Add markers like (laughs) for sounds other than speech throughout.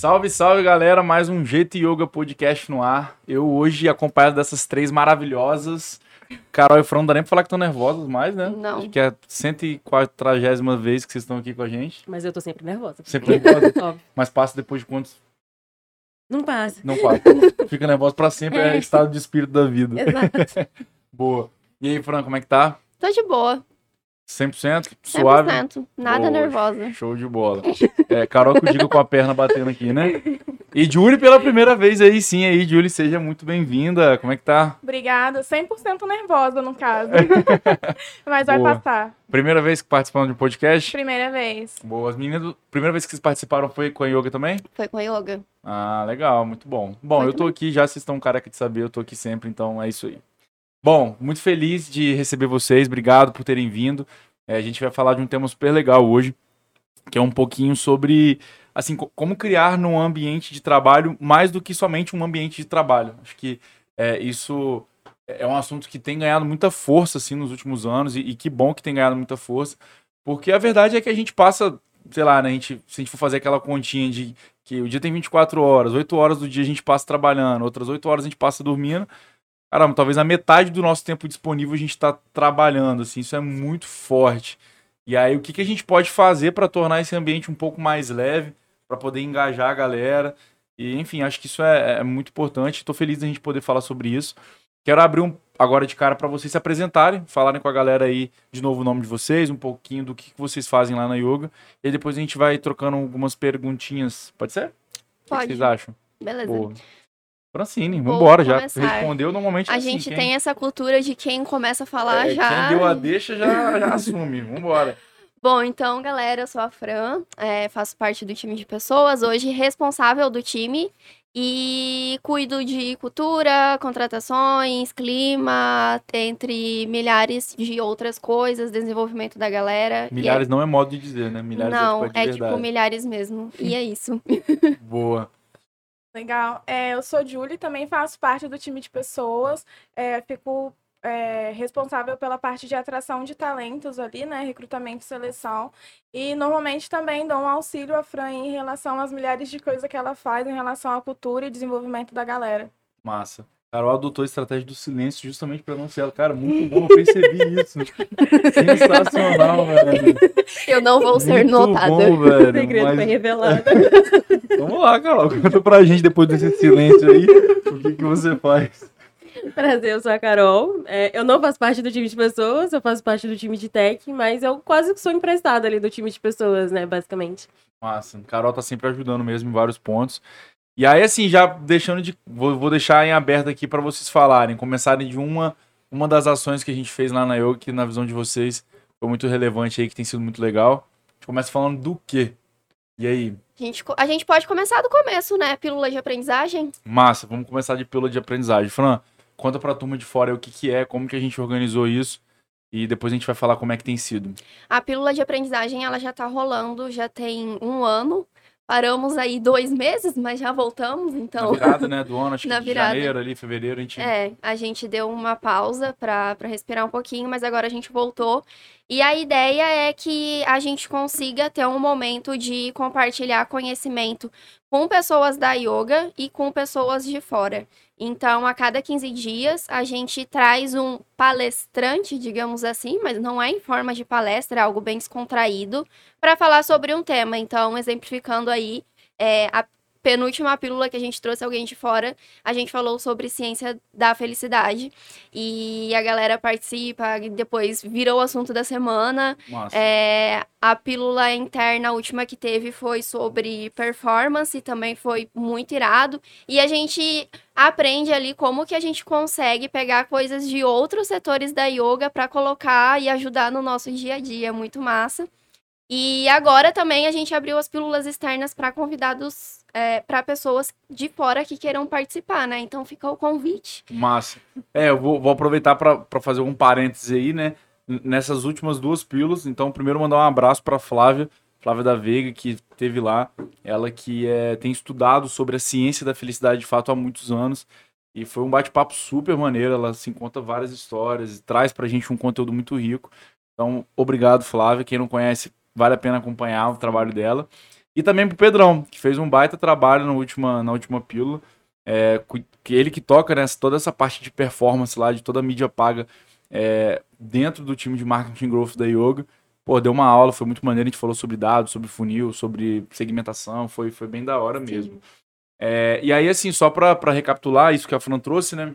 Salve, salve galera, mais um Jeito Yoga Podcast no ar. Eu hoje acompanhado dessas três maravilhosas. Carol e Fran, não dá nem pra falar que estão nervosas mais, né? Não. Acho que é a 140 vez que vocês estão aqui com a gente. Mas eu tô sempre nervosa. Sempre (laughs) nervosa. Óbvio. Mas passa depois de quantos? Não passa. Não passa. (laughs) Fica nervosa pra sempre, é É. estado de espírito da vida. Exato. (laughs) Boa. E aí, Fran, como é que tá? Tô de boa. 100%? Suave? 100%. Nada Boa, nervosa. Show de bola. É, Carol que eu digo com a perna batendo aqui, né? E Julie pela primeira vez aí, sim, aí, Julie, seja muito bem-vinda. Como é que tá? Obrigada. 100% nervosa, no caso. (laughs) Mas vai Boa. passar. Primeira vez que participando de um podcast? Primeira vez. Boa. As meninas, primeira vez que vocês participaram foi com a Yoga também? Foi com a yoga. Ah, legal, muito bom. Bom, Foi eu tô aqui já, vocês estão careca de saber, eu tô aqui sempre, então é isso aí. Bom, muito feliz de receber vocês, obrigado por terem vindo. É, a gente vai falar de um tema super legal hoje, que é um pouquinho sobre, assim, co- como criar num ambiente de trabalho mais do que somente um ambiente de trabalho. Acho que é, isso é um assunto que tem ganhado muita força, assim, nos últimos anos, e, e que bom que tem ganhado muita força, porque a verdade é que a gente passa, sei lá, né, a gente, se a gente for fazer aquela continha de que o dia tem 24 horas, 8 horas do dia a gente passa trabalhando, outras 8 horas a gente passa dormindo. Caramba, talvez a metade do nosso tempo disponível a gente está trabalhando, assim, isso é muito forte. E aí, o que, que a gente pode fazer para tornar esse ambiente um pouco mais leve, para poder engajar a galera? E, enfim, acho que isso é, é muito importante. Estou feliz da gente poder falar sobre isso. Quero abrir um, agora de cara para vocês se apresentarem, falarem com a galera aí de novo o nome de vocês, um pouquinho do que, que vocês fazem lá na yoga. E depois a gente vai trocando algumas perguntinhas. Pode ser? O que Pode. vocês acham? Beleza. Boa. Francine, Vou vambora já. Respondeu normalmente A assim, gente quem- tem essa cultura de quem começa a falar é, já. Quem deu a deixa já, já assume. Vambora. Bom, então, galera, eu sou a Fran, é, faço parte do time de pessoas, hoje responsável do time e cuido de cultura, contratações, clima, entre milhares de outras coisas, desenvolvimento da galera. E Milhares não é modo de dizer, né? é... Milhares Não, é, tipo, é de tipo verdade. milhares mesmo. E é isso. (laughs) Boa. Legal. É, eu sou Julie, também faço parte do time de pessoas. É, fico é, responsável pela parte de atração de talentos ali, né? Recrutamento e seleção. E normalmente também dou um auxílio à Fran em relação às milhares de coisas que ela faz em relação à cultura e desenvolvimento da galera. Massa. Carol adotou a estratégia do silêncio justamente pra não ser ela. Cara, muito bom, eu percebi isso. Sensacional, velho. Eu não vou ser Muito notada. bom, velho. segredo Mas foi revelado. (laughs) Vamos lá, Carol. Conta pra gente depois desse silêncio aí. O que, que você faz? Prazer, eu sou a Carol. É, eu não faço parte do time de pessoas, eu faço parte do time de tech, mas eu quase que sou emprestada ali do time de pessoas, né, basicamente. Massa. Carol tá sempre ajudando mesmo em vários pontos. E aí, assim, já deixando de. Vou, vou deixar em aberto aqui pra vocês falarem, começarem de uma, uma das ações que a gente fez lá na Yoga, que na visão de vocês foi muito relevante aí, que tem sido muito legal. A gente começa falando do quê? E aí? A gente, a gente pode começar do começo, né? Pílula de aprendizagem. Massa, vamos começar de pílula de aprendizagem. Fran, conta pra turma de fora o que, que é, como que a gente organizou isso. E depois a gente vai falar como é que tem sido. A pílula de aprendizagem, ela já tá rolando, já tem um ano. Paramos aí dois meses, mas já voltamos, Na então... virada, né, do ano, acho (laughs) que Na de virada. janeiro ali, fevereiro, a gente... É, a gente deu uma pausa para respirar um pouquinho, mas agora a gente voltou. E a ideia é que a gente consiga ter um momento de compartilhar conhecimento com pessoas da yoga e com pessoas de fora. Então, a cada 15 dias, a gente traz um palestrante, digamos assim, mas não é em forma de palestra, é algo bem descontraído, para falar sobre um tema. Então, exemplificando aí, é, a penúltima pílula que a gente trouxe alguém de fora, a gente falou sobre ciência da felicidade. E a galera participa, depois virou o assunto da semana. É, a pílula interna, a última que teve, foi sobre performance, também foi muito irado. E a gente aprende ali como que a gente consegue pegar coisas de outros setores da yoga para colocar e ajudar no nosso dia a dia. Muito massa. E agora também a gente abriu as pílulas externas para convidados, para pessoas de fora que queiram participar, né? Então fica o convite. Massa. É, eu vou, vou aproveitar para fazer um parêntese aí, né? Nessas últimas duas pílulas, então, primeiro mandar um abraço para Flávia, Flávia da Veiga, que teve lá. Ela que é, tem estudado sobre a ciência da felicidade de fato há muitos anos. E foi um bate-papo super maneiro. Ela se conta várias histórias e traz pra gente um conteúdo muito rico. Então, obrigado, Flávia. Quem não conhece, vale a pena acompanhar o trabalho dela. E também pro Pedrão, que fez um baita trabalho na última, na última pílula. É, que ele que toca nessa, toda essa parte de performance lá, de toda a mídia paga é, dentro do time de marketing growth da Yoga. Pô, deu uma aula, foi muito maneiro. A gente falou sobre dados, sobre funil, sobre segmentação. Foi, foi bem da hora mesmo. É, e aí, assim, só pra recapitular isso que a Fran trouxe, né?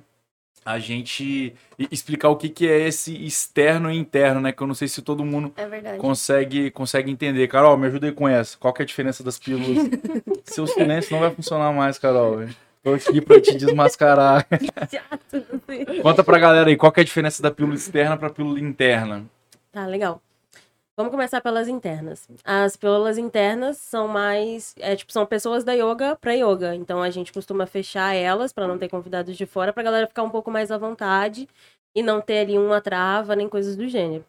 A gente explicar o que, que é esse externo e interno, né? Que eu não sei se todo mundo É consegue, consegue entender. Carol, me ajuda aí com essa. Qual que é a diferença das pílulas? (laughs) Seu silêncio não vai funcionar mais, Carol. Tô aqui pra te desmascarar. (laughs) Chato. Conta pra galera aí, qual que é a diferença da pílula externa pra pílula interna? Tá, legal. Vamos começar pelas internas. As pílulas internas são mais, é, tipo, são pessoas da yoga para yoga. Então a gente costuma fechar elas para não ter convidados de fora, pra galera ficar um pouco mais à vontade e não ter ali uma trava nem coisas do gênero.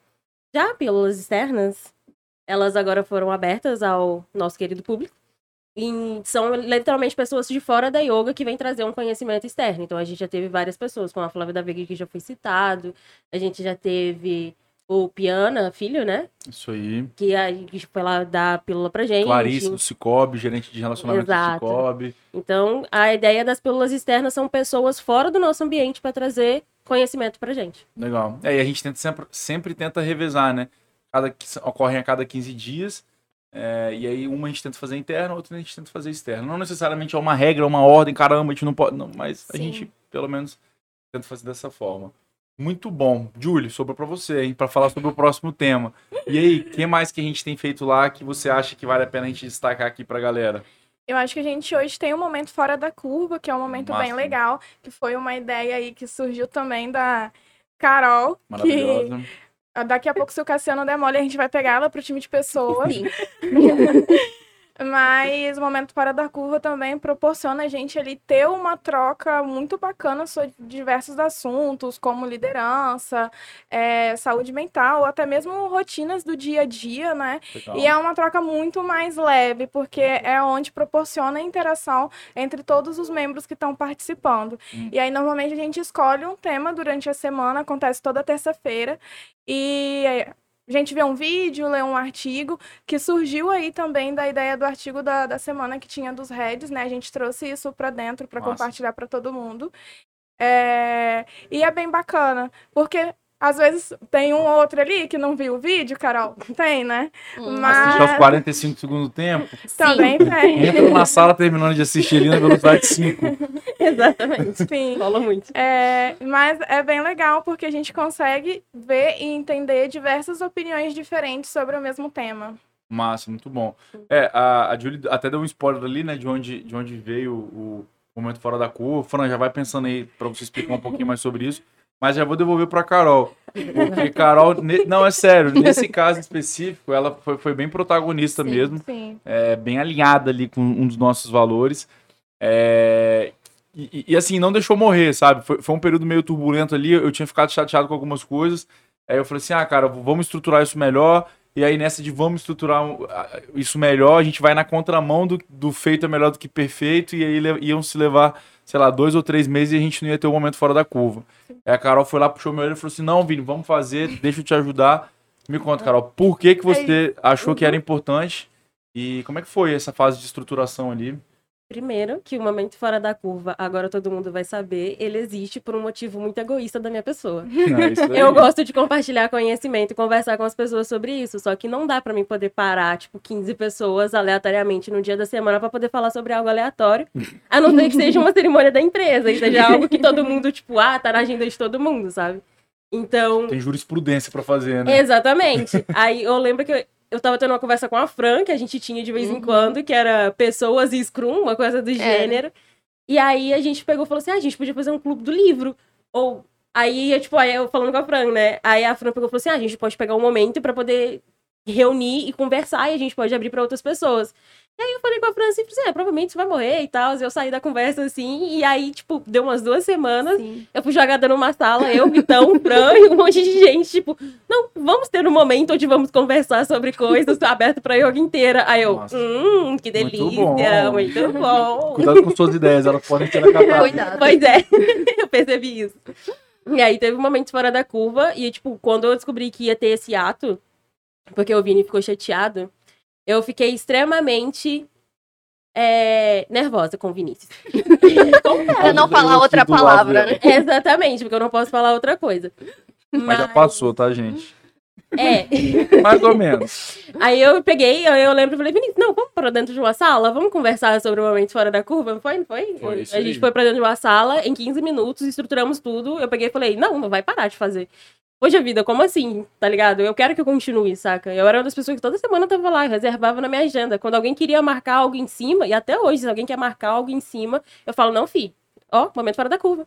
Já pílulas externas, elas agora foram abertas ao nosso querido público. E são literalmente pessoas de fora da yoga que vêm trazer um conhecimento externo. Então a gente já teve várias pessoas, como a Flávia da Veiga, que já foi citado. A gente já teve o Piana, filho, né? Isso aí. Que, a, que foi lá dar a pílula pra gente. Clarice do Cicobi, gerente de relacionamento Exato. do Cicobi. Então, a ideia das pílulas externas são pessoas fora do nosso ambiente para trazer conhecimento pra gente. Legal. É, e a gente tenta sempre, sempre tenta revezar, né? Cada, ocorrem a cada 15 dias. é, e aí uma a gente tenta fazer interna, outra a gente tenta fazer externa. Não necessariamente é uma regra, uma ordem, caramba, a gente não pode. Não, mas a Sim. gente, pelo menos, tenta fazer dessa forma. Muito bom. Julie, sobrou pra você, hein? Pra falar sobre o próximo tema. E aí, o que mais que a gente tem feito lá que você acha que vale a pena a gente destacar aqui pra galera? Eu acho que a gente hoje tem um momento fora da curva, que é um momento bem legal, que foi uma ideia aí que surgiu também da Carol, que Maravilhosa. daqui a pouco se o Cassiano der mole, a gente vai pegar ela pro time de pessoas. Sim. (laughs) Mas o momento fora da curva também proporciona a gente ali ter uma troca muito bacana sobre diversos assuntos, como liderança, eh, saúde mental, até mesmo rotinas do dia a dia, né? Legal. E é uma troca muito mais leve, porque é onde proporciona a interação entre todos os membros que estão participando. Hum. E aí, normalmente, a gente escolhe um tema durante a semana, acontece toda terça-feira, e a gente vê um vídeo, lê um artigo, que surgiu aí também da ideia do artigo da, da semana que tinha dos heads, né? A gente trouxe isso para dentro para compartilhar para todo mundo. É, E é bem bacana, porque às vezes tem um ou outro ali que não viu o vídeo, Carol. Tem, né? Hum. Mas- Assistir aos 45 do segundo tempo. Também tem. Entra na sala terminando de assistir ali na velocidade 5. (laughs) Exatamente. Sim. Rola muito. É, mas é bem legal porque a gente consegue ver e entender diversas opiniões diferentes sobre o mesmo tema. Massa, muito bom. É, a, a Julie até deu um spoiler ali, né, de onde, de onde veio o, o momento fora da curva. Fran, já vai pensando aí pra você explicar um pouquinho mais sobre isso. Mas já vou devolver pra Carol. Porque Carol, ne- não, é sério, nesse caso específico, ela foi, foi bem protagonista Sim. mesmo. Sim. é, bem alinhada ali com um dos nossos valores. É, e, e- e, assim, não deixou morrer, sabe? Foi, foi um período meio turbulento ali, eu tinha ficado chateado com algumas coisas. Aí eu falei assim, ah, cara, vamos estruturar isso melhor. E aí nessa de vamos estruturar isso melhor, a gente vai na contramão do, do feito é melhor do que perfeito. E aí iam se levar, sei lá, dois ou três meses e a gente não ia ter um momento fora da curva. Aí a Carol foi lá, puxou meu olho e falou assim, não, Vini, vamos fazer, deixa eu te ajudar. Me conta, Carol, por que, que você achou que era importante e como é que foi essa fase de estruturação ali? Primeiro, que o momento fora da curva, agora todo mundo vai saber, ele existe por um motivo muito egoísta da minha pessoa. (laughs) Eu gosto de compartilhar conhecimento e conversar com as pessoas sobre isso, só que não dá pra mim poder parar, tipo, 15 pessoas aleatoriamente no dia da semana pra poder falar sobre algo aleatório, a não ser que seja uma (laughs) cerimônia da empresa e seja algo que todo mundo, tipo, ah, tá na agenda de todo mundo, sabe? Então, Tem jurisprudência pra fazer, né? Exatamente. Aí eu lembro que eu, eu tava tendo uma conversa com a Fran, que a gente tinha de vez em Uhum. quando, que era pessoas e Scrum, uma coisa do gênero. E aí a gente pegou e falou assim: ah, a gente podia fazer um clube do livro. Ou. Aí, tipo, aí eu falando com a Fran, né? Aí a Fran pegou e falou assim: ah, a gente pode pegar um momento pra poder reunir e conversar e a gente pode abrir pra outras pessoas. E aí eu falei com a Fran assim, assim, é, provavelmente você vai morrer e tal. Eu saí da conversa assim, e aí, tipo, deu umas duas semanas. Sim. Eu fui jogada numa sala, eu, Vitão, (laughs) Fran e um monte de gente, tipo, não, vamos ter um momento onde vamos conversar sobre coisas aberto pra yoga inteira. Aí eu, Nossa. hum, que Muito delícia, bom. muito bom. (laughs) Cuidado com suas ideias, elas podem ser acabadas. Cuidado. Pois é, (laughs) eu percebi isso. E aí teve um momento fora da curva, e tipo, quando eu descobri que ia ter esse ato, porque o Vini ficou chateado, eu fiquei extremamente é, nervosa com o Vinícius. Pra não falar outra palavra, né? Exatamente, porque eu não posso falar outra coisa. Mas já passou, tá, gente? É. Mais ou menos. Aí eu peguei, aí eu lembro e falei, Vinícius, não, vamos pra dentro de uma sala, vamos conversar sobre o momento fora da curva, não foi? Não foi? Foi a gente aí. foi pra dentro de uma sala, em 15 minutos, estruturamos tudo, eu peguei e falei, não, não vai parar de fazer. Poxa vida, como assim? Tá ligado? Eu quero que eu continue, saca? Eu era uma das pessoas que toda semana tava lá, reservava na minha agenda. Quando alguém queria marcar algo em cima, e até hoje, se alguém quer marcar algo em cima, eu falo, não, fi, ó, momento fora da curva.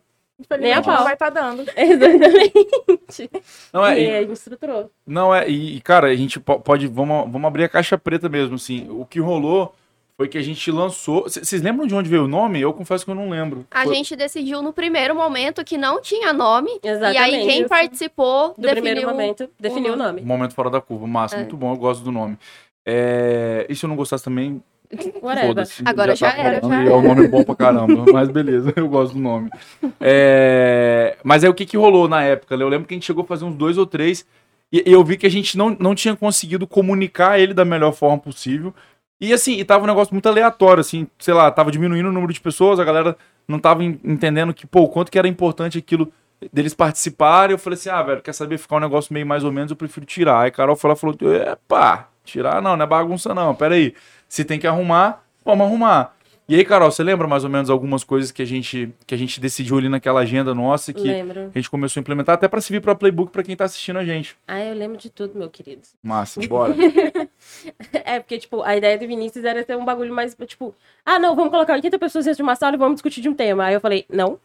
Nem a pau. não vai estar dando. (laughs) Exatamente. Não é, e e- a gente estruturou. Não, é, e, cara, a gente po- pode. Vamos, vamos abrir a caixa preta mesmo, assim. O que rolou foi que a gente lançou. Vocês lembram de onde veio o nome? Eu confesso que eu não lembro. A Foi- gente decidiu no primeiro momento que não tinha nome. Exatamente. E aí quem participou Do definiu... primeiro momento, definiu o nome. Momento fora da curva. Massa, É. muito bom, eu gosto do nome. É, E se eu não gostasse também, (laughs) Whatever. foda-se. Agora já tá era, já e É um nome bom pra caramba, (laughs) mas beleza, (laughs) eu gosto do nome. É, Mas aí o que que rolou na época? Eu lembro que a gente chegou a fazer uns dois ou três e e eu vi que a gente não, não tinha conseguido comunicar ele da melhor forma possível. E assim, e tava um negócio muito aleatório, assim, sei lá, tava diminuindo o número de pessoas, a galera não tava en- entendendo que, pô, quanto que era importante aquilo deles participarem. Eu falei assim, ah, velho, quer saber ficar um negócio meio mais ou menos, eu prefiro tirar. Aí Carol e falou, epa, tirar não, não é bagunça não, peraí. Se tem que arrumar, vamos arrumar. E aí, Carol, você lembra mais ou menos algumas coisas que a gente, que a gente decidiu ali naquela agenda nossa que Lembro. a gente começou a implementar até pra servir pra Playbook pra quem tá assistindo a gente. Ah, eu lembro de tudo, meu querido. Massa, (laughs) bora. É, porque, tipo, a ideia do Vinícius era ter um bagulho mais, tipo, ah, não, vamos colocar 80 pessoas dentro de uma sala e vamos discutir de um tema. Aí eu falei, não,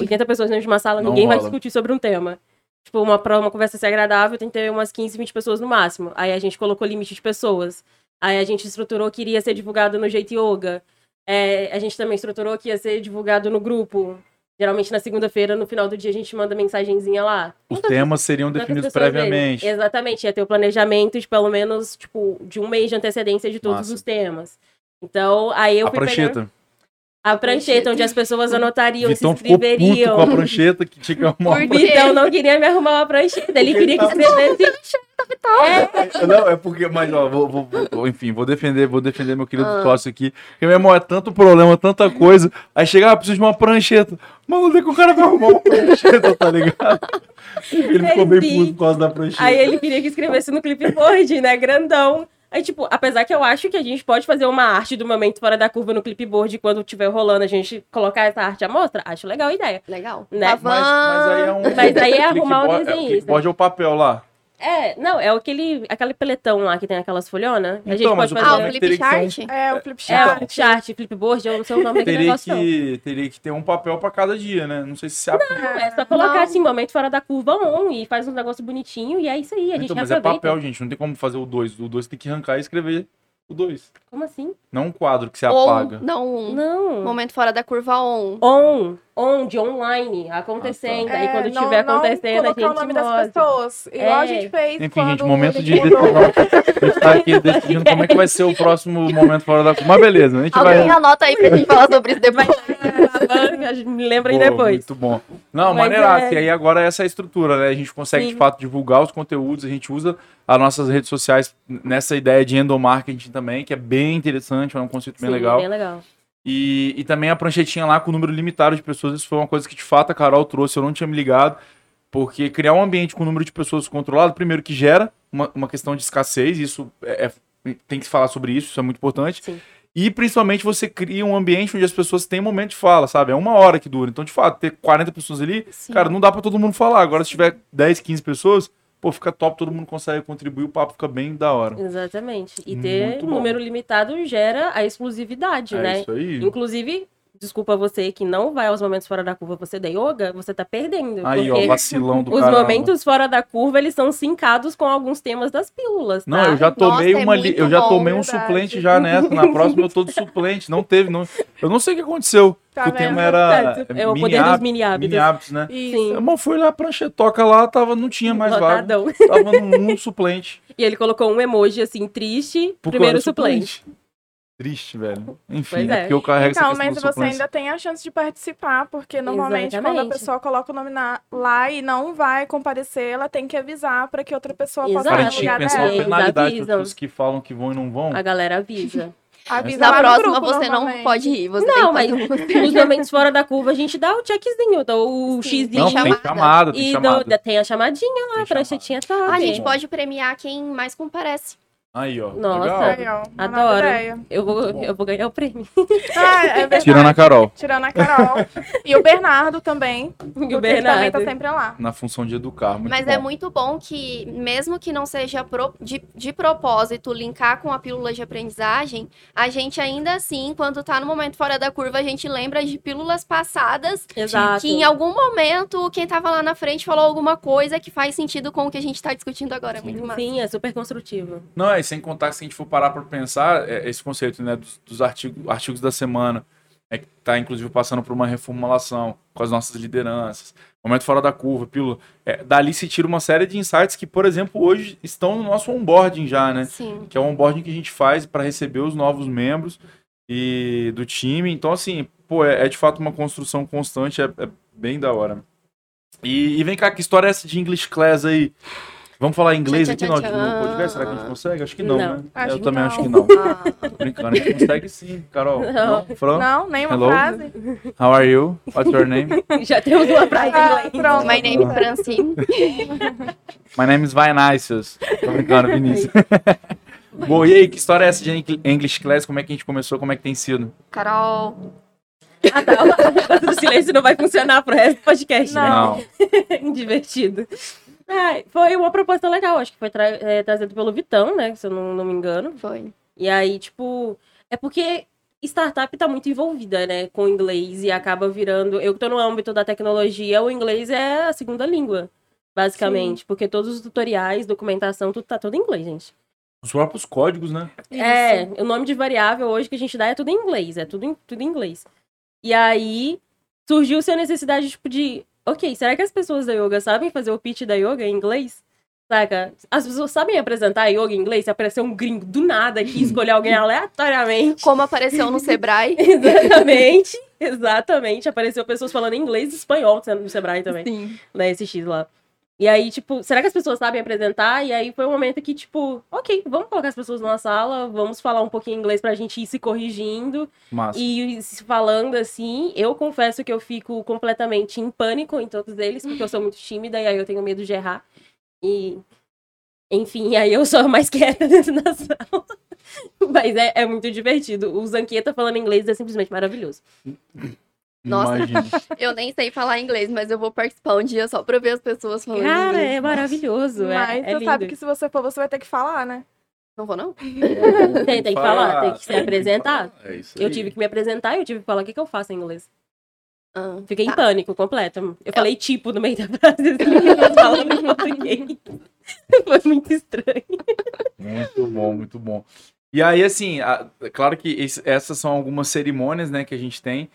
80 pessoas dentro de uma sala, Não ninguém vai discutir sobre um tema. Tipo, uma, pra uma conversa ser agradável, tem que ter umas 15, 20 pessoas no máximo. Aí a gente colocou limite de pessoas. Aí a gente estruturou que iria ser divulgado no Jeito Yoga. É, a gente também estruturou que ia ser divulgado no grupo. Geralmente na segunda-feira, no final do dia, a gente manda mensagenzinha lá. Os temas seriam Quantas definidos pessoas verem? previamente. Exatamente, ia ter o planejamento de pelo menos, tipo, de um mês de antecedência de todos os temas. Então, aí eu A fui prancheta. pegar a prancheta, onde as pessoas anotariam, Vitão se ficou puto inscreveriam. com a prancheta que tinha que arrumar. Quê? Então não queria me arrumar uma prancheta, ele queria que escrevesse. É, Não, é porque, mas ó, vou, vou- vou- enfim, vou defender, vou defender meu querido Ah. aqui. Porque, meu irmão, é tanto problema, tanta coisa. Aí chega, ah, preciso de uma prancheta. Mano, onde é que o cara vai arrumar uma prancheta, tá ligado? Ele ficou bem puto por causa da prancheta. Aí ele queria que escrevesse no clipboard, né, grandão. Aí, tipo, apesar que eu acho que a gente pode fazer uma arte do momento fora da curva no clipboard quando estiver rolando, a gente colocar essa arte à mostra, acho legal a ideia. Legal. Né? Mas, mas aí é um. Mas aí é arrumar o desenho, É, o clickboard é o papel lá. É, não, é aquele, aquele peletão lá que tem aquelas folhonas. A gente Então, pode o Ah, o fazer. flip teria que ser um- chart? É, o flip É, chart. o chart, flipboard, eu não sei o nome daquele Teria negócio. não. que, teria que ter um papel pra cada dia, né? Não sei se se aplica. É só colocar Não. assim, momento fora da curva on e faz um negócio bonitinho e é isso aí, a gente Então, mas é reaproveita. papel, gente. Não tem como fazer o 2. O 2 tem que arrancar e escrever o 2. Como assim? Não um quadro que você Ou, apaga. não, um. Não. Momento fora da curva on. On, on, de online, acontecendo. Ah, Aí É, quando não- estiver não acontecendo, a colocar gente o nome das mostra. pessoas. Igual a É. gente fez Enfim, quando gente, momento de. A gente tá aqui decidindo como é que vai ser o próximo momento fora da. Mas beleza, a gente vai. Alguém anota aí pra gente falar sobre isso depois. (laughs) Me lembrem depois. Muito bom. Não, Mas maneiraço. é- E aí agora essa é a estrutura, né? A gente consegue, de Sim. fato, divulgar os conteúdos, a gente usa as nossas redes sociais nessa ideia de endomarketing também, que é bem interessante, é um conceito bem Sim, legal. Bem legal. E, e também a pranchetinha lá com o número limitado de pessoas, isso foi uma coisa que de fato a Carol trouxe, eu não tinha me ligado, porque criar um ambiente com o número de pessoas controlado, primeiro que gera uma, uma questão de escassez, isso é, é- tem que se falar sobre isso, isso é muito importante. Sim. E principalmente você cria um ambiente onde as pessoas têm momento de fala, sabe? É uma hora que dura. Então, de fato, ter 40 pessoas ali, Sim. cara, não dá pra todo mundo falar. Agora, se tiver 10, 15 pessoas, pô, fica top, todo mundo consegue contribuir, o papo fica bem da hora. Exatamente. E ter número limitado gera a exclusividade, É né? isso aí. Inclusive, desculpa você que não vai aos momentos fora da curva, você da yoga, você tá perdendo. Aí, ó, porque vacilão do os caramba. momentos fora da curva, eles são sincados com alguns temas das pílulas, tá? Não, eu já tomei Nossa, é uma muito eu já bom, tomei um verdade. suplente já nessa. Na próxima eu tô de suplente. Não teve, não. Eu não sei o que aconteceu. Tá porque o tema era É o mini poder dos mini hábitos. mini hábitos, né? Isso. Sim. Irmão, foi lá, a pranchetoca lá, tava, não tinha mais vaga. Tava num, num suplente. (laughs) E ele colocou um emoji assim, triste, Por primeiro do suplente. Triste, velho. Enfim, é. é. porque eu carrego Então, essa questão mas você ainda tem a chance de participar, porque normalmente quando a Exatamente. pessoa coloca o nome na- lá e não vai comparecer, ela tem que avisar para que outra pessoa possa Exato. Cara, a ir no gente lugar pensar uma dela. Eles penalidade para pessoas que falam que vão e não vão. A galera avisa. (laughs) Avisa Na próxima grupo, você não pode ir. Você Não, tem mas nos (laughs) momentos fora da curva a gente dá o checkzinho, dá o Sim. xzinho. Não, chamada. tem chamada, tem E chamada. tem a chamadinha lá Tem pra chamada. chatinha A gente pode premiar quem mais comparece. Aí, ó. Nossa. Legal. Adoro. Eu vou, eu vou ganhar o prêmio. (laughs) Ah, é verdade. Tirando a Carol, Tirando a Carol. (laughs) e o Bernardo também. E porque o ele também Bernardo. tá sempre lá. na função de educar. Muito Mas bom. é muito bom que, mesmo que não seja pro- de, de propósito linkar com a pílula de aprendizagem, a gente ainda assim, quando tá no momento fora da curva, a gente lembra de pílulas passadas Exato. que em algum momento quem tava lá na frente falou alguma coisa que faz sentido com o que a gente tá discutindo agora. É muito massa. Sim, é super construtivo. Não, é sem contar que se a gente for parar para pensar, é, esse conceito né, dos, dos artigos, artigos da semana, é que está inclusive passando por uma reformulação com as nossas lideranças, momento fora da curva, pílula. É, dali se tira uma série de insights que, por exemplo, hoje estão no nosso onboarding já, né? Sim. Que é o onboarding que a gente faz para receber os novos membros e do time. Então, assim, pô, é, é de fato uma construção constante, é, é bem da hora. E, e vem cá, que história é essa de English Class aí? Vamos falar inglês aqui no, podcast? Será que a gente consegue? Acho que não, Não. né? Acho Eu também não. acho que não. (laughs) Ah, Tô brincando, a gente consegue sim, Carol. Não. Fran? Não, nenhuma Hello? frase. How are you? What's your name? (laughs) Já temos uma frase em Ah, inglês. pronto. my name is Francine. (laughs) My name is Vinicius. Tô brincando, Vinícius. Bom, e aí, que história é essa de Eng- English Class? Como é que a gente começou? Como é que tem sido? Carol. Ah, tá. O silêncio não vai funcionar pro resto do podcast, né? Não. Divertido. Ah, foi uma proposta legal, acho que foi tra é, trazido pelo Vitão, né? Se eu não, não me engano. Foi. E aí, tipo, é porque startup tá muito envolvida, né, com inglês e acaba virando. Eu que tô no âmbito da tecnologia, o inglês é a segunda língua, basicamente. Porque todos os tutoriais, documentação, tudo tá tudo em inglês, gente. Os próprios códigos, né? É, o nome de variável hoje que a gente dá é tudo em inglês, é tudo em, tudo em inglês. E aí surgiu-se a necessidade, tipo, de. Ok, será que as pessoas da yoga sabem fazer o pitch da yoga em inglês? Saca? As pessoas sabem apresentar yoga em inglês? Se aparecer um gringo do nada aqui, (laughs) escolher alguém aleatoriamente. Como apareceu no Sebrae. (laughs) Exatamente, (laughs) exatamente. Apareceu pessoas falando inglês e espanhol no Sebrae também Sim. na SX lá. E aí, tipo, será que as pessoas sabem apresentar? E aí foi um momento que, tipo, ok, vamos colocar as pessoas numa sala, vamos falar um pouquinho inglês pra gente ir se corrigindo Massa. e se falando assim. Eu confesso que eu fico completamente em pânico em todos eles, porque eu sou muito tímida e aí eu tenho medo de errar. E. Enfim, aí eu sou a mais (laughs) quieta dentro da sala. Mas é, é muito divertido. O Zanqueta falando inglês é simplesmente maravilhoso. (clears throat) Nossa. Imagina. (laughs) Eu nem sei falar inglês, mas eu vou participar um dia só pra ver as pessoas falando Cara, inglês. é maravilhoso. é- Mas é, tu lindo. sabe que se você for, você vai ter que falar, né? Não vou, não? (laughs) Tem, tem que falar, tem que se apresentar. É isso Eu tive que me apresentar e eu tive que falar o que, que eu faço em inglês. Ah, Fiquei tá. em pânico completo. Eu falei tipo no meio da frase, assim, (laughs) eu falando em português. Foi muito estranho. Muito bom, muito bom. E aí, assim, a- é claro que esse- essas são algumas cerimônias, né, que a gente tem,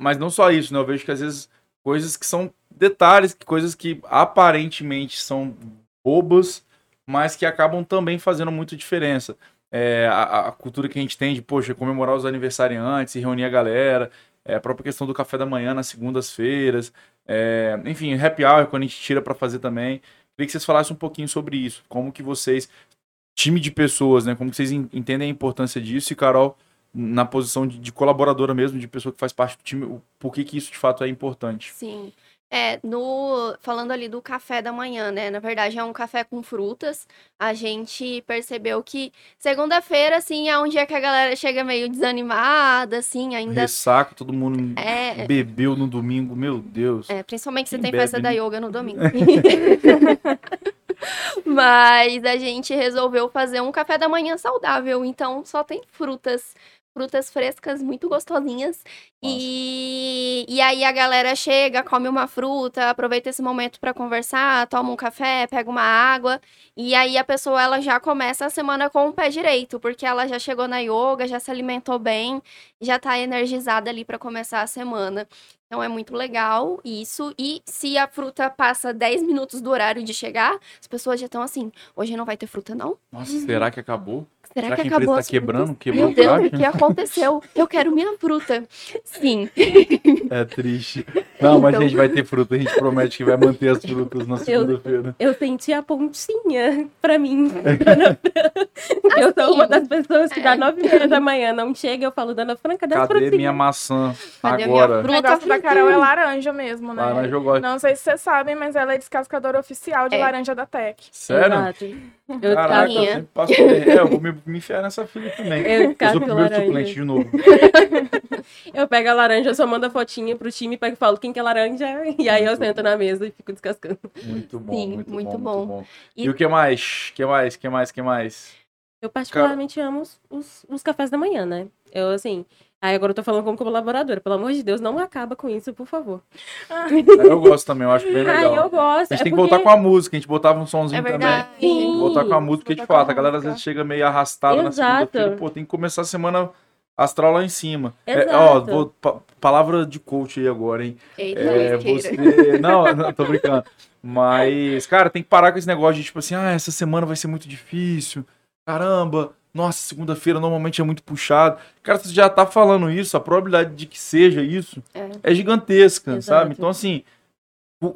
mas não só isso, né? Eu vejo que às vezes coisas que são detalhes, coisas que aparentemente são bobas, mas que acabam também fazendo muita diferença. É, a, a cultura que a gente tem de, poxa, comemorar os aniversariantes reunir a galera, é, a própria questão do café da manhã nas segundas-feiras, é, enfim, happy hour quando a gente tira para fazer também. Queria que vocês falassem um pouquinho sobre isso, como que vocês time de pessoas, né? Como que vocês en- entendem a importância disso e Carol na posição de, de colaboradora mesmo, de pessoa que faz parte do time, o- por que que isso de fato é importante? Sim. É, no, falando ali do café da manhã, né? Na verdade, é um café com frutas. A gente percebeu que segunda-feira, assim, é um dia que a galera chega meio desanimada, assim, ainda. Ressaca, todo mundo É, bebeu no domingo, meu Deus. é, principalmente se tem bebe, festa da né? yoga no domingo. (laughs) Mas a gente resolveu fazer um café da manhã saudável, então só tem frutas. Frutas frescas, muito gostosinhas. E, e aí a galera chega, come uma fruta, aproveita esse momento para conversar, toma um café, pega uma água. E aí a pessoa ela já começa a semana com o pé direito, porque ela já chegou na yoga, já se alimentou bem, já tá energizada ali para começar a semana. Então é muito legal isso. E se a fruta passa 10 minutos do horário de chegar, as pessoas já estão assim: hoje não vai ter fruta, não? Nossa, será que acabou? Será, Será que, que a acabou empresa as tá quebrando? Quebrou Meu Deus, o o que aconteceu? Eu quero minha fruta. Sim. (laughs) É triste. Não, mas Então- a gente vai ter fruta. A gente promete que vai manter as frutas na Eu- segunda-feira. Eu senti a pontinha pra mim. (laughs) Eu sou uma das pessoas que dá é. nove e meia da manhã, não chega, eu falo, Dona Franca, dá Cadê frutinhas. minha maçã? Cadê a minha Agora. O fruta? Da Carol é laranja mesmo, né? Laranja eu gosto. Não sei se vocês sabem, mas ela é descascadora oficial de É. laranja da Tec. Sério? Exato. Eu Caraca, eu sempre passo. É, eu vou me, me enfiar nessa fila também. Eu Eu sou o primeiro laranja. suplente de novo. (laughs) Eu pego a laranja, eu só mando a fotinha pro time, pego e falo quem que é laranja, e aí eu sento na mesa e fico descascando. Muito bom, Sim, muito, muito bom, bom. muito bom. E- E... o que mais? que mais? que mais? que mais? Eu particularmente amo os, os, os cafés da manhã, né? Eu, assim... Aí agora eu tô falando como colaboradora. Pelo amor de Deus, não acaba com isso, por favor. Eu gosto também, eu acho bem (laughs) Ai, legal. eu gosto. A gente é tem que porque- voltar com a música, a gente botava um somzinho É também. Sim. Voltar com a música, porque de fato, a galera às vezes chega meio arrastada na Exato. segunda-feira. Pô, tem que começar a semana astral lá em cima. É, Exato. ó, vou, pa- palavra de coach aí agora, hein? Eita, É, você... Não, (laughs) não, tô brincando. Mas, cara, tem que parar com esse negócio de tipo assim, ah, essa semana vai ser muito difícil. Caramba, nossa, segunda-feira normalmente é muito puxado. Cara, você já tá falando isso, a probabilidade de que seja isso É. é, gigantesca, Exato. sabe? Então, assim,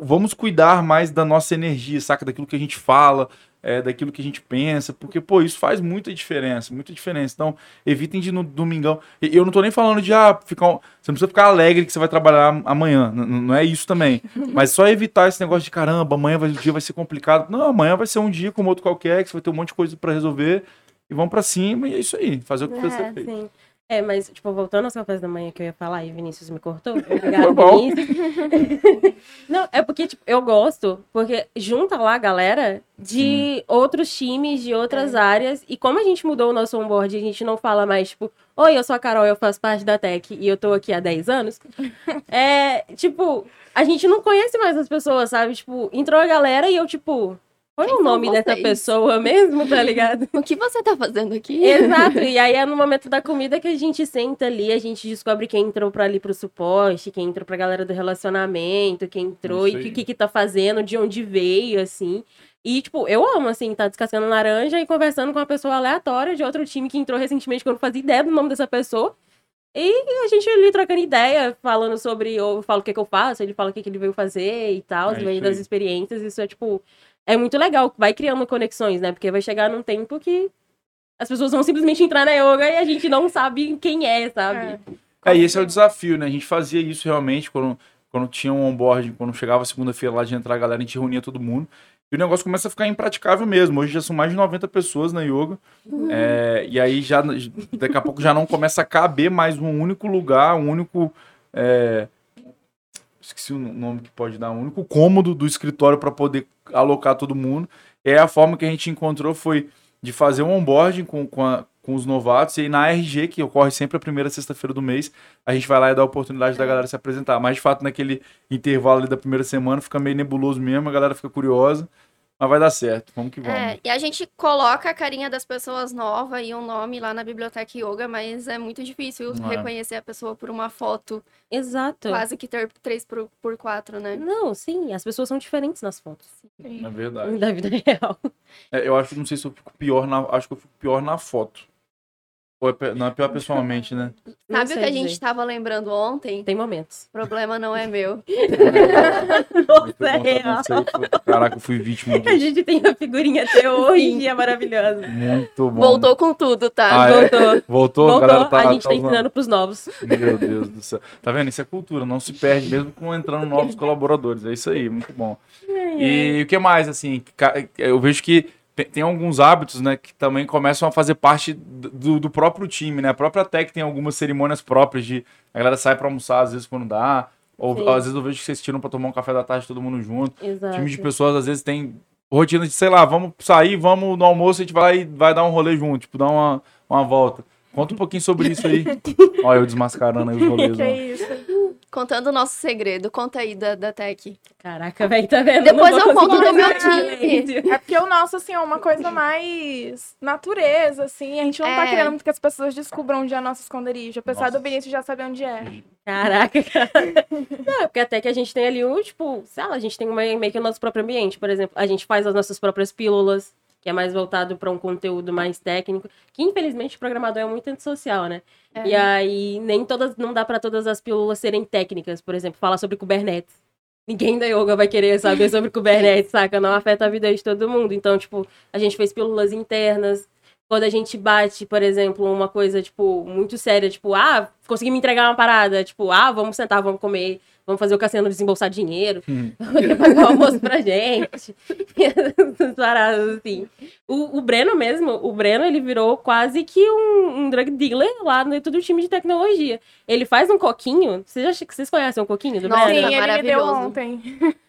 vamos cuidar mais da nossa energia, saca? Daquilo que a gente fala, é, daquilo que a gente pensa, porque, pô, isso faz muita diferença, muita diferença. Então, evitem de no domingão. Eu não tô nem falando de, ah, ficar. um- Você não precisa ficar alegre que você vai trabalhar amanhã. N- n- não é isso também. (laughs) Mas só evitar esse negócio de caramba, amanhã vai, o dia vai ser complicado. Não, amanhã vai ser um dia como outro qualquer, que você vai ter um monte de coisa pra resolver. E vamos pra cima, e é isso aí. Fazer o que precisa É, ser feito. sim. É, mas, tipo, voltando aos cafés da manhã que eu ia falar e o Vinícius me cortou. (laughs) Obrigada, Foi bom. Vinícius. (laughs) Não, é porque, tipo, eu gosto, porque junta lá a galera de outros times, de outras áreas. E como a gente mudou o nosso onboard, a gente não fala mais, tipo, oi, eu sou a Carol, eu faço parte da Tech e eu tô aqui há 10 anos. (laughs) É, tipo, a gente não conhece mais as pessoas, sabe? Tipo, entrou a galera e eu, tipo, qual é o nome dessa pessoa mesmo, tá ligado? (laughs) O que você tá fazendo aqui? Exato, (laughs) e aí é no momento da comida que a gente senta ali, a gente descobre quem entrou pra ali pro suporte, quem entrou pra galera do relacionamento, quem entrou Isso e o que, que tá fazendo, de onde veio, assim. E, tipo, eu amo, assim, tá descascando laranja e conversando com uma pessoa aleatória de outro time que entrou recentemente, que eu não fazia ideia do nome dessa pessoa. E a gente ali trocando ideia, falando sobre, eu falo o que, que eu faço, ele fala o que, que ele veio fazer e tal, É das experiências. Isso é, tipo, é muito legal, vai criando conexões, né? Porque vai chegar num tempo que as pessoas vão simplesmente entrar na yoga e a gente não sabe quem é, sabe? É, e esse é o desafio, né? A gente fazia isso realmente quando, quando tinha um onboard, quando chegava segunda-feira lá de entrar a galera, a gente reunia todo mundo. E o negócio começa a ficar impraticável mesmo. Hoje já são mais de 90 pessoas na yoga. É, e aí já daqui a pouco já não começa a caber mais um único lugar, um único. é, esqueci o nome que pode dar, um único cômodo do escritório para poder alocar todo mundo. Aí a forma que a gente encontrou foi de fazer um onboarding com, com, a- com os novatos, e aí na RG, que ocorre sempre a primeira sexta-feira do mês, a gente vai lá e dá a oportunidade da galera se apresentar. Mas de fato, naquele intervalo ali da primeira semana, fica meio nebuloso mesmo, a galera fica curiosa, mas vai dar certo. Vamos que vamos. É, e a gente coloca a carinha das pessoas novas e um nome lá na biblioteca yoga, mas é muito difícil Não é. reconhecer a pessoa por uma foto Exato. quase que ter 3 por, por 4, né? Não, sim, as pessoas são diferentes nas fotos. É verdade. Da vida real. É, eu acho, não sei se eu fico pior na, acho que eu fico pior na foto. Ou é, não é pior pessoalmente, né? Sabe o que a gente dizer. tava lembrando ontem? Tem momentos. O problema não é meu. Nossa, é real. Caraca, eu fui vítima (laughs) A disso. gente tem a figurinha até hoje e é maravilhosa. Muito bom. Voltou com tudo, tá? Ah, é? Voltou. Voltou, Voltou, galera tá, a gente tá tá ensinando pros novos. Meu Deus do céu. Tá vendo? Isso é cultura, não se perde, mesmo com entrando novos colaboradores. É isso aí, muito bom. E o que mais, assim, eu vejo que tem, alguns hábitos, né, que também começam a fazer parte do, do próprio time, né? A própria Tech tem algumas cerimônias próprias de a galera sai pra almoçar às vezes quando dá, ou Sim. às vezes eu vejo que vocês tiram pra tomar um café da tarde todo mundo junto. Exato. Time de pessoas às vezes tem rotina de, sei lá, vamos sair, vamos no almoço, a gente vai, vai dar um rolê junto, tipo, dar uma, uma volta. Conta um pouquinho sobre isso aí. (laughs) Olha, eu desmascarando aí os rolês. Que ó. isso. Contando o nosso segredo. Conta aí da, da Tech. Caraca, velho, tá vendo? Depois eu conto do meu time. É porque o nosso, assim, é uma coisa mais natureza, assim. A gente não tá É. querendo muito que as pessoas descubram onde é nosso esconderijo. Apesar Nossa. do Vinícius já saber onde é. Caraca, (laughs) cara. Não, é porque até que a gente tem ali o, tipo, sei lá, a gente tem uma- meio que o nosso próprio ambiente. Por exemplo, a gente faz as nossas próprias pílulas, que é mais voltado para um conteúdo mais técnico, que infelizmente o programador é muito antissocial, né? É. E aí, nem todas, não dá para todas as pílulas serem técnicas. Por exemplo, falar sobre Kubernetes. Ninguém da yoga vai querer saber sobre (laughs) Kubernetes, saca? Não afeta a vida de todo mundo. Então, tipo, a gente fez pílulas internas. Quando a gente bate, por exemplo, uma coisa, tipo, muito séria, tipo, ah, consegui me entregar uma parada, tipo, ah, vamos sentar, vamos comer, vamos fazer o Cassiano desembolsar dinheiro, Hum. (laughs) vamos pagar o almoço pra gente. (laughs) Essas paradas, assim. O, o Breno mesmo, o Breno, ele virou quase que um, um drug dealer lá dentro do time de tecnologia. Ele faz um coquinho, vocês, acham que vocês conhecem o coquinho do Nossa, Sim, Breno? ele me deu ontem.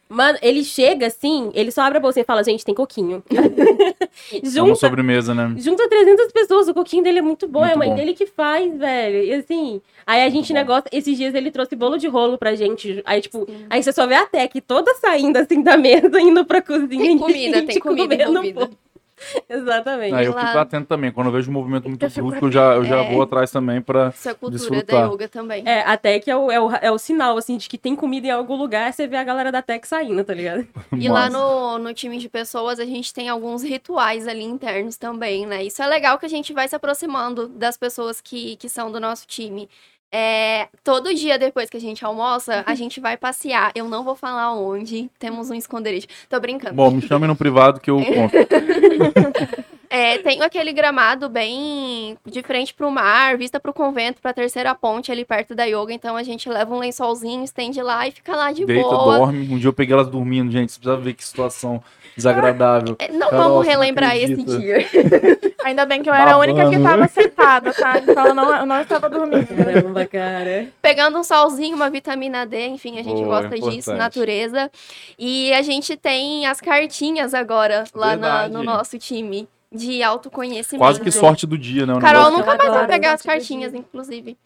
Mano, ele chega assim, ele só abre a bolsa e fala, gente, tem coquinho. (laughs) É uma junta, sobremesa, né? junta 300 pessoas, o coquinho dele é muito bom, é a Muito mãe bom. dele que faz, velho. E assim, aí a gente bom. negocia, esses dias ele trouxe bolo de rolo pra gente, aí tipo, aí você só vê a Tec toda saindo assim da mesa, indo pra cozinha. Tem comida, tem comida pão. (laughs) Exatamente. Aí eu Claro. fico atento também. Quando eu vejo um movimento muito brusco, eu já, eu já É. vou atrás também pra. Isso é cultura Desfrutar. da yoga também. É, a Tec é o, é, o, é o sinal, assim, de que tem comida em algum lugar, você vê a galera da Tec saindo, tá ligado? (laughs) E lá no, no time de pessoas, a gente tem alguns rituais ali internos também, né? Isso é legal que a gente vai se aproximando das pessoas que, que são do nosso time. É, todo dia depois que a gente almoça, a gente vai passear. Eu não vou falar onde, temos um esconderijo. Tô brincando. Bom, me chame no privado que eu (laughs) conto. É, tem aquele gramado bem de frente pro mar, vista pro convento, pra terceira ponte ali perto da yoga. Então a gente leva um lençolzinho, estende lá e fica lá de Deita, boa. dorme. Um dia eu peguei elas dormindo, gente. Você precisa ver que situação desagradável. É, Não Carol, vamos relembrar esse dia. (laughs) Ainda bem que eu era a única que Babando. tava sentada, tá? Então eu não, eu não estava dormindo. Caramba, cara. Pegando um solzinho, uma vitamina D, enfim, a gente Boa, gosta disso, importante. natureza. E a gente tem as cartinhas agora lá na- no nosso time de autoconhecimento. Quase que sorte do dia, né? O Carol nunca mais vai pegar as cartinhas, inclusive.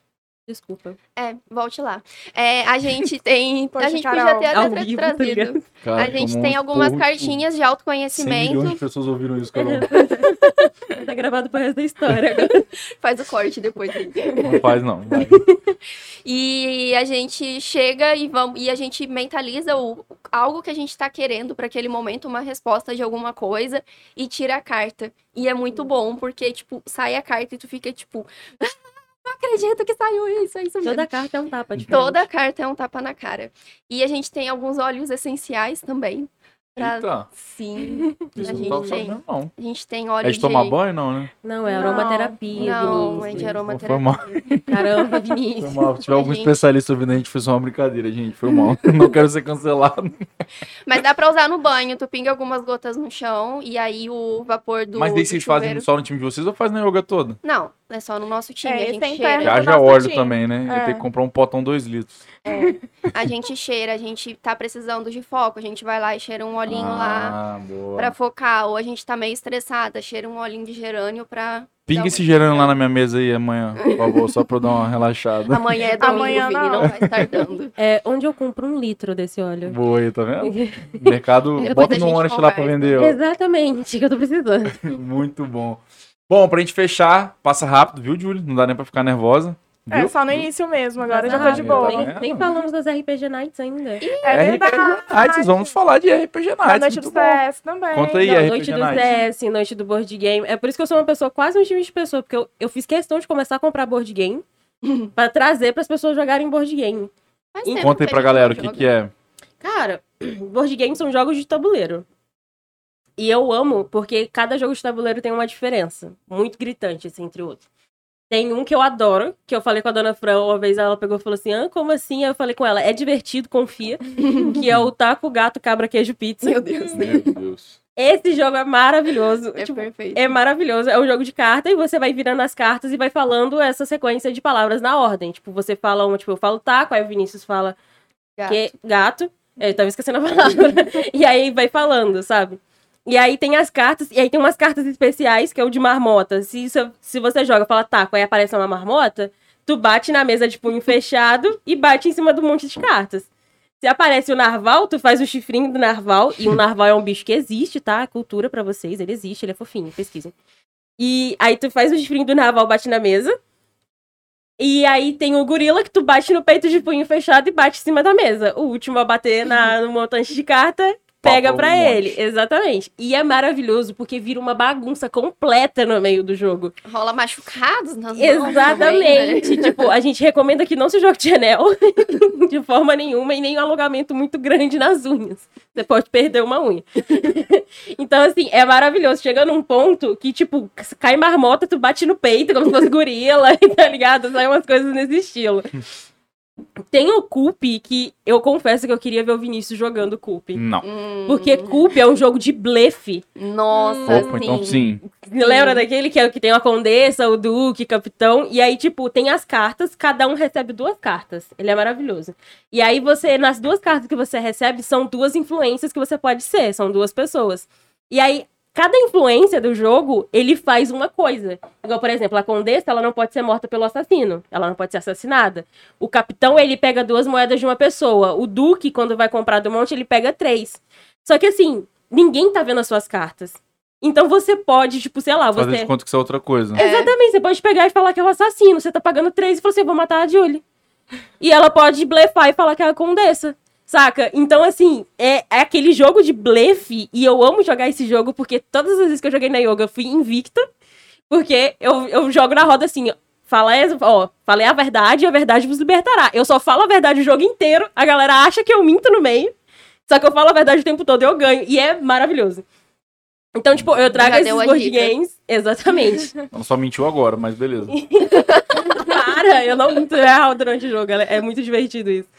Desculpa. É, volte lá. É, a gente (laughs) tem. a Poxa, gente Carol, podia ter até tra- vivo, tá trazido. Cara, a gente tem algumas porros, cartinhas de 100 milhões autoconhecimento. de pessoas ouviram isso, Carol. (laughs) Tá gravado pro resto da história. (laughs) Faz o corte depois. Não faz, não. Vai. E a gente chega e vamos e a gente mentaliza o, algo que a gente tá querendo para aquele momento, uma resposta de alguma coisa e tira a carta. E é muito bom porque tipo, sai a carta e tu fica tipo, "Ah, não acredito que saiu isso, é isso mesmo. Toda carta é um tapa diferente. Toda carta é um tapa na cara. E a gente tem alguns óleos essenciais também. Pra... Eita, Sim, (laughs) isso a gente tem. sabendo, não. A gente tem É óleo de tomar banho, não, né? Não, é aromaterapia, Não, é de Foi aromaterapia. mal. Caramba, (laughs) Foi Vinícius. mal. Se tiver algum Gente. especialista ouvindo, a gente fez uma brincadeira, gente. Foi mal. (laughs) Não quero ser cancelado. Mas dá pra usar no banho. Tu pinga algumas gotas no chão e aí o vapor do. Mas daí do vocês chuveiro- fazem só no time de vocês ou faz na yoga toda? Não, é só no nosso time. É, a gente cheira. no haja nosso óleo time. também, né? Eu É. tenho que comprar um potão 2 litros. A gente cheira, a gente tá precisando de foco. A gente vai lá e cheira um olhinho lá Ah, boa. pra focar. Ou a gente tá meio estressada, cheira um olhinho de gerânio pra. Pinga esse gerando lá na minha mesa aí amanhã, por favor, só pra eu dar uma (laughs) relaxada. Amanhã é domingo, Amanhã Vini, não. não vai estar dando. (laughs) É, onde eu compro um litro desse óleo? Boa aí, tá vendo? (laughs) Mercado, bota no Honest lá pra vender. ó. Exatamente, que eu tô precisando. Muito bom. Bom, pra gente fechar, passa rápido, viu, Júlio? Não dá nem pra ficar nervosa. É, Viu? só no início mesmo, agora eu já tô de boa. tá Nem, nem falamos das RPG Nights ainda. É verdade. RPG Nights, vamos falar de RPG A Nights. noite do bom. CS também. Conta aí, Não, RPG noite do Nights. CS, noite do board game. É por isso que eu sou uma pessoa, quase um time de pessoa, porque eu, eu fiz questão de começar a comprar board game (laughs) pra trazer pras pessoas jogarem board game. Faz Conta aí pra a galera o que, que é. Cara, (clears throat) board games são jogos de tabuleiro. E eu amo porque cada jogo de tabuleiro tem uma diferença muito gritante assim, entre outros. Tem um que eu adoro, que eu falei com a dona Fran uma vez, ela pegou e falou assim: ah, como assim? Aí eu falei com ela: é divertido, confia. (laughs) que é o Taco, Gato, Cabra, Queijo, Pizza. Meu Deus. Meu Deus. Esse jogo é maravilhoso. É Tipo, perfeito. é maravilhoso. É um jogo de carta e você vai virando as cartas e vai falando essa sequência de palavras na ordem. Tipo, você fala uma, tipo, eu falo taco, aí o Vinícius fala Gato. que gato. Eu tava esquecendo a palavra. (laughs) e aí vai falando, sabe? E aí tem as cartas, e aí tem umas cartas especiais, que é o de marmota. Se, isso- se você joga, fala taco, aí aparece uma marmota, tu bate na mesa de punho fechado e bate em cima do monte de cartas. Se aparece o narval, tu faz o chifrinho do narval. E o narval é um bicho que existe, tá? Cultura pra vocês, ele existe, ele é fofinho, pesquisem. E aí tu faz o chifrinho do narval, bate na mesa. E aí tem o gorila que tu bate no peito de punho fechado e bate em cima da mesa. O último a bater na, no montante de carta pega Papo pra um monte. ele. Exatamente. E é maravilhoso porque vira uma bagunça completa no meio do jogo. Rola machucados nas mãos também, né? Exatamente. tipo, a gente recomenda que não se jogue de anel (laughs) de forma nenhuma e nem um alongamento muito grande nas unhas. Você pode perder uma unha. (laughs) então, assim, é maravilhoso. Chega num ponto que, tipo, cai marmota, tu bate no peito como se fosse gorila, (laughs) tá ligado? Sai umas coisas nesse estilo. Tem o Coop que eu confesso que eu queria ver o Vinícius jogando Coop. Não. Hum, Porque Coop é um jogo de blefe. Nossa, Opa, então sim. Você Lembra daquele que, é, o que tem a condessa, o duque, capitão? E aí, tipo, tem as cartas, cada um recebe duas cartas. Ele é maravilhoso. E aí você, nas duas cartas que você recebe, são duas influências que você pode ser, são duas pessoas. E aí, cada influência do jogo, ele faz uma coisa. Igual, por exemplo, a condessa, ela não pode ser morta pelo assassino. Ela não pode ser assassinada. O capitão, ele pega duas moedas de uma pessoa. O duque, quando vai comprar do monte, ele pega três. Só que assim, ninguém tá vendo as suas cartas. Então você pode, tipo, sei lá, Fazer você. de conta que isso é outra coisa. É. Exatamente, você pode pegar e falar que é o assassino. Você tá pagando três e falar assim, eu vou matar a Julie. E ela pode blefar e falar que é a condessa. Saca? Então, assim, é, é aquele jogo de blefe. E eu amo jogar esse jogo porque todas as vezes que eu joguei na yoga eu fui invicta. Porque eu, eu jogo na roda assim, ó, fala, ó, falei a verdade e a verdade vos libertará. Eu só falo a verdade o jogo inteiro. A galera acha que eu minto no meio. Só que eu falo a verdade o tempo todo e eu ganho. E é maravilhoso. Então, tipo, eu trago Já esses a board games. Exatamente. (laughs) (laughs) Ela só mentiu agora, mas beleza. Para, eu não minto real durante o jogo. É muito divertido isso.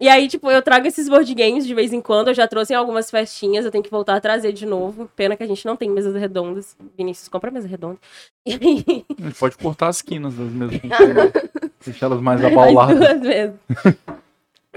E aí, tipo, eu trago esses board games de vez em quando. Eu já trouxe em algumas festinhas, eu tenho que voltar a trazer de novo. Pena que a gente não tem mesas redondas. Vinícius, compra mesa redonda. E aí, A gente pode cortar as quinas das mesmas. (laughs) Deixar elas mais as abauladas. duas vezes. (laughs)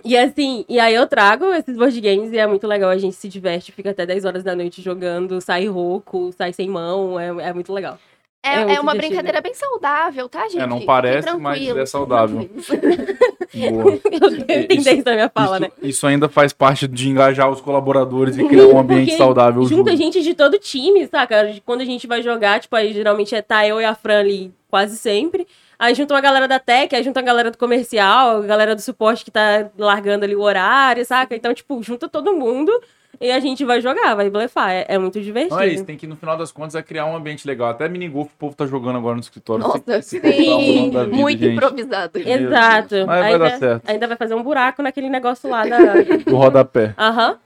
E assim, e aí eu trago esses board games e é muito legal. A gente se diverte, fica até 10 horas da noite jogando, sai rouco, sai sem mão, é, é muito legal. É, É é uma divertido. brincadeira bem saudável, tá, gente? É, não parece, mas é saudável. (laughs) Boa. (laughs) Eu entendi isso da minha fala, né? Isso, isso ainda faz parte de engajar os colaboradores e criar um ambiente Porque saudável. Junta junto. gente de todo time, saca? Quando a gente vai jogar, tipo, aí geralmente é tá eu e a Fran ali quase sempre. Aí junta uma galera da tech, aí junta a galera do comercial, a galera do suporte que tá largando ali o horário, saca? Então, tipo, junta todo mundo e a gente vai jogar, vai blefar. É, é muito divertido. Não é isso, tem que no final das contas é criar um ambiente legal. Até minigolf o povo tá jogando agora no escritório. Nossa, sim, vida, muito gente. improvisado. Exato. Mas vai ainda, dar certo. ainda vai fazer um buraco naquele negócio lá da. Do rodapé. Aham.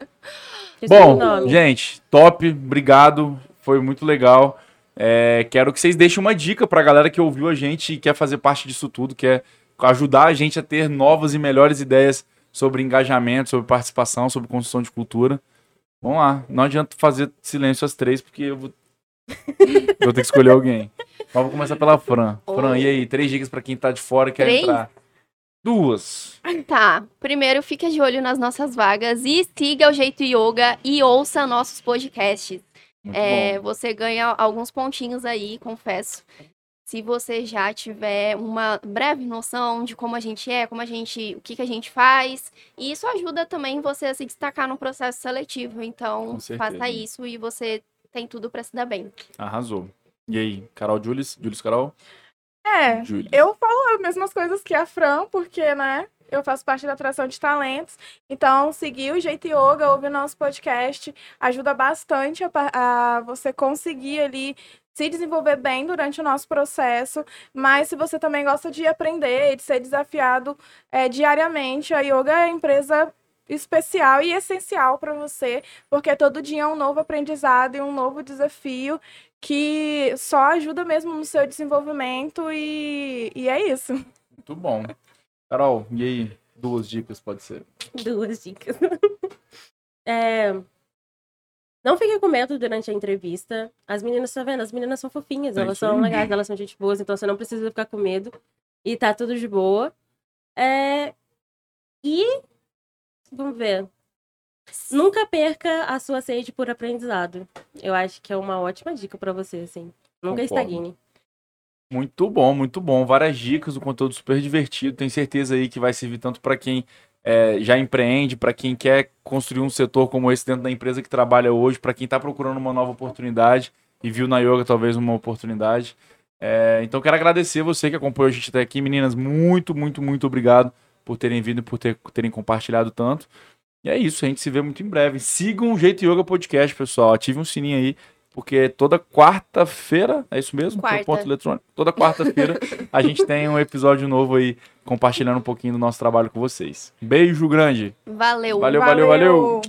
O Bom, gente, top, obrigado, foi muito legal. É, quero que vocês deixem uma dica pra galera que ouviu a gente e quer fazer parte disso tudo, quer ajudar a gente a ter novas e melhores ideias sobre engajamento, sobre participação, sobre construção de cultura. Vamos lá, não adianta fazer silêncio às três, porque eu vou, (laughs) vou ter que escolher alguém. Mas vou começar pela Fran. Fran, Oi. e aí? Três dicas pra quem tá de fora e quer Três? entrar. Duas. Tá, primeiro fica de olho nas nossas vagas e siga o Jeito Yoga e ouça nossos podcasts. É, você ganha alguns pontinhos aí, confesso. Se você já tiver uma breve noção de como a gente é, como a gente, o que, que a gente faz, e isso ajuda também você a se destacar no processo seletivo. Então, faça isso e você tem tudo pra se dar bem. Arrasou. E aí, Carol Julius? Julius Carol? É, Julius. eu falo as mesmas coisas que a Fran, porque, né, eu faço parte da atração de talentos. Então, seguir o Jeito Yoga, ouvir nosso podcast, ajuda bastante a, a você conseguir ali se desenvolver bem durante o nosso processo. Mas se você também gosta de aprender, de ser desafiado é, diariamente, a Yoga é a empresa especial e essencial para você, porque todo dia é um novo aprendizado e um novo desafio que só ajuda mesmo no seu desenvolvimento e, e é isso. Muito bom. Carol, e aí? Duas dicas, pode ser. Duas dicas. (laughs) É, Não fique com medo durante a entrevista. As meninas, tá vendo? As meninas são fofinhas, É elas são legais, elas são gente boas, então você não precisa ficar com medo. E tá tudo de boa. É, E. Vamos ver. Nunca perca a sua sede por aprendizado. Eu acho que é uma ótima dica pra você, assim. Nunca Concordo. estagne. Muito bom, muito bom. Várias dicas, um conteúdo super divertido. Tenho certeza aí que vai servir tanto para quem é, já empreende, para quem quer construir um setor como esse dentro da empresa que trabalha hoje, para quem está procurando uma nova oportunidade e viu na yoga talvez uma oportunidade. É, então quero agradecer você que acompanhou a gente até aqui, meninas. Muito, muito, muito obrigado por terem vindo por ter, terem compartilhado tanto. E é isso, a gente se vê muito em breve. Sigam o Jeito Yoga Podcast, pessoal. Ative um sininho aí porque toda quarta-feira, é isso mesmo? Quarta. Ponto eletrônico. Toda quarta-feira a gente tem um episódio novo aí compartilhando um pouquinho do nosso trabalho com vocês. Beijo grande. Valeu. Valeu, valeu, valeu.